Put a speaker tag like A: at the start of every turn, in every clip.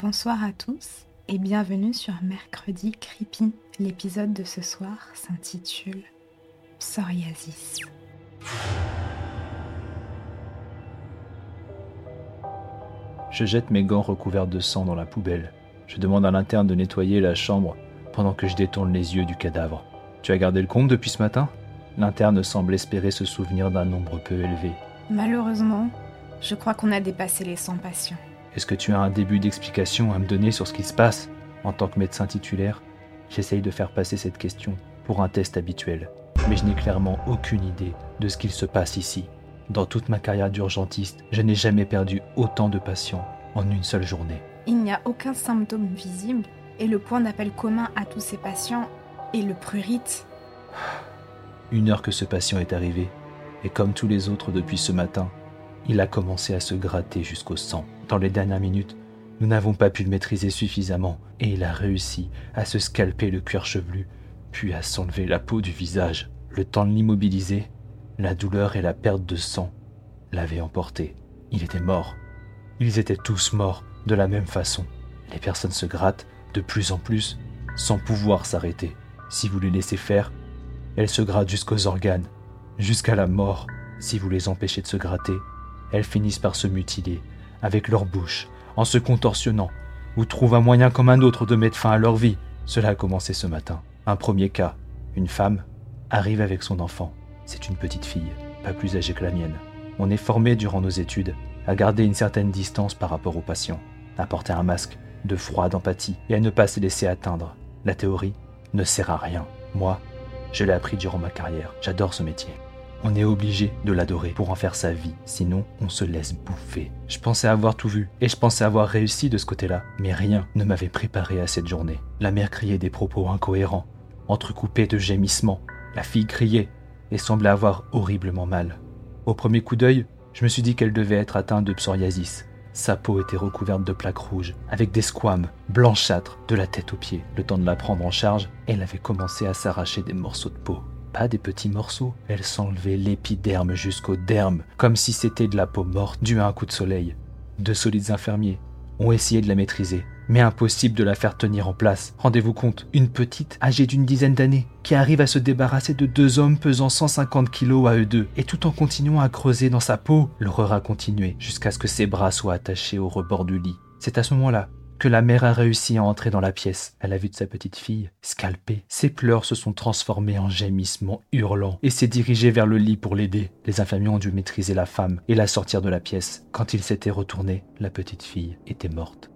A: Bonsoir à tous et bienvenue sur Mercredi Creepy. L'épisode de ce soir s'intitule Psoriasis.
B: Je jette mes gants recouverts de sang dans la poubelle. Je demande à l'interne de nettoyer la chambre pendant que je détourne les yeux du cadavre. Tu as gardé le compte depuis ce matin? L'interne semble espérer se souvenir d'un nombre peu élevé.
A: Malheureusement, je crois qu'on a dépassé les 100 patients.
B: Est-ce que tu as un début d'explication à me donner sur ce qui se passe En tant que médecin titulaire, j'essaye de faire passer cette question pour un test habituel. Mais je n'ai clairement aucune idée de ce qu'il se passe ici. Dans toute ma carrière d'urgentiste, je n'ai jamais perdu autant de patients en une seule journée.
A: Il n'y a aucun symptôme visible et le point d'appel commun à tous ces patients est le prurite.
B: Une heure que ce patient est arrivé, et comme tous les autres depuis ce matin, il a commencé à se gratter jusqu'au sang. Dans les dernières minutes, nous n'avons pas pu le maîtriser suffisamment, et il a réussi à se scalper le cuir chevelu, puis à s'enlever la peau du visage. Le temps de l'immobiliser, la douleur et la perte de sang l'avaient emporté. Il était mort. Ils étaient tous morts de la même façon. Les personnes se grattent de plus en plus sans pouvoir s'arrêter. Si vous les laissez faire, elles se grattent jusqu'aux organes, jusqu'à la mort. Si vous les empêchez de se gratter, elles finissent par se mutiler avec leur bouche, en se contorsionnant, ou trouvent un moyen comme un autre de mettre fin à leur vie. Cela a commencé ce matin. Un premier cas, une femme arrive avec son enfant. C'est une petite fille, pas plus âgée que la mienne. On est formé durant nos études à garder une certaine distance par rapport aux patients, à porter un masque de froid, d'empathie et à ne pas se laisser atteindre. La théorie ne sert à rien. Moi, je l'ai appris durant ma carrière. J'adore ce métier. On est obligé de l'adorer pour en faire sa vie, sinon on se laisse bouffer. Je pensais avoir tout vu, et je pensais avoir réussi de ce côté-là, mais rien ne m'avait préparé à cette journée. La mère criait des propos incohérents, entrecoupés de gémissements. La fille criait et semblait avoir horriblement mal. Au premier coup d'œil, je me suis dit qu'elle devait être atteinte de psoriasis. Sa peau était recouverte de plaques rouges, avec des squames blanchâtres de la tête aux pieds. Le temps de la prendre en charge, elle avait commencé à s'arracher des morceaux de peau pas des petits morceaux. Elle s'enlevait l'épiderme jusqu'au derme, comme si c'était de la peau morte due à un coup de soleil. De solides infirmiers ont essayé de la maîtriser, mais impossible de la faire tenir en place. Rendez-vous compte, une petite âgée d'une dizaine d'années, qui arrive à se débarrasser de deux hommes pesant 150 kilos à eux deux, et tout en continuant à creuser dans sa peau, l'horreur a continué jusqu'à ce que ses bras soient attachés au rebord du lit. C'est à ce moment-là que la mère a réussi à entrer dans la pièce à la vue de sa petite fille, scalpée. Ses pleurs se sont transformés en gémissements hurlants et s'est dirigé vers le lit pour l'aider. Les infirmiers ont dû maîtriser la femme et la sortir de la pièce. Quand il s'était retourné, la petite fille était morte.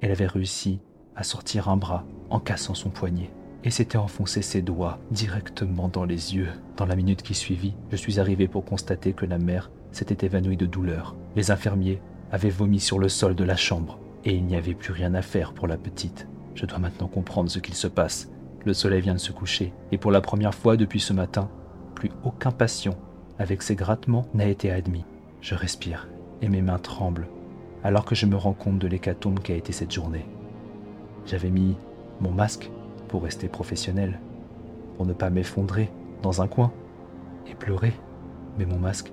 B: Elle avait réussi à sortir un bras en cassant son poignet et s'était enfoncé ses doigts directement dans les yeux. Dans la minute qui suivit, je suis arrivé pour constater que la mère s'était évanouie de douleur. Les infirmiers avaient vomi sur le sol de la chambre et il n'y avait plus rien à faire pour la petite. Je dois maintenant comprendre ce qu'il se passe. Le soleil vient de se coucher, et pour la première fois depuis ce matin, plus aucun patient avec ses grattements n'a été admis. Je respire, et mes mains tremblent, alors que je me rends compte de l'hécatombe qu'a été cette journée. J'avais mis mon masque pour rester professionnel, pour ne pas m'effondrer dans un coin et pleurer, mais mon masque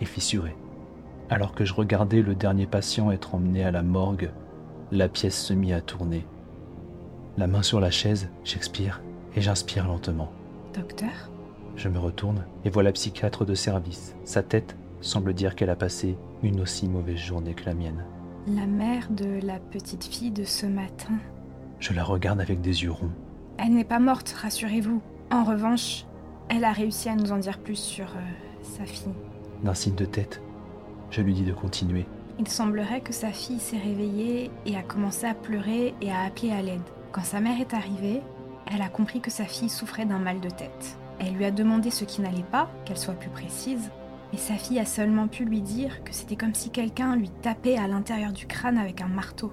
B: est fissuré. Alors que je regardais le dernier patient être emmené à la morgue la pièce se mit à tourner. La main sur la chaise, j'expire et j'inspire lentement.
A: Docteur?
B: Je me retourne et vois la psychiatre de service. Sa tête semble dire qu'elle a passé une aussi mauvaise journée que la mienne.
A: La mère de la petite fille de ce matin.
B: Je la regarde avec des yeux ronds.
A: Elle n'est pas morte, rassurez-vous. En revanche, elle a réussi à nous en dire plus sur euh, sa fille.
B: D'un signe de tête, je lui dis de continuer.
A: Il semblerait que sa fille s'est réveillée et a commencé à pleurer et à appeler à l'aide. Quand sa mère est arrivée, elle a compris que sa fille souffrait d'un mal de tête. Elle lui a demandé ce qui n'allait pas, qu'elle soit plus précise, mais sa fille a seulement pu lui dire que c'était comme si quelqu'un lui tapait à l'intérieur du crâne avec un marteau.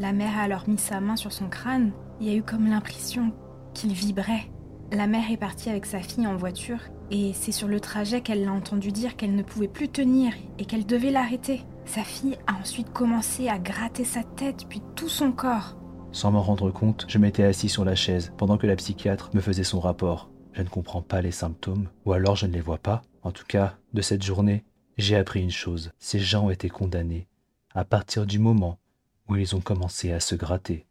A: La mère a alors mis sa main sur son crâne, y a eu comme l'impression qu'il vibrait. La mère est partie avec sa fille en voiture et c'est sur le trajet qu'elle l'a entendu dire qu'elle ne pouvait plus tenir et qu'elle devait l'arrêter. Sa fille a ensuite commencé à gratter sa tête puis tout son corps.
B: Sans m'en rendre compte, je m'étais assis sur la chaise pendant que la psychiatre me faisait son rapport. Je ne comprends pas les symptômes, ou alors je ne les vois pas. En tout cas, de cette journée, j'ai appris une chose. Ces gens ont été condamnés à partir du moment où ils ont commencé à se gratter.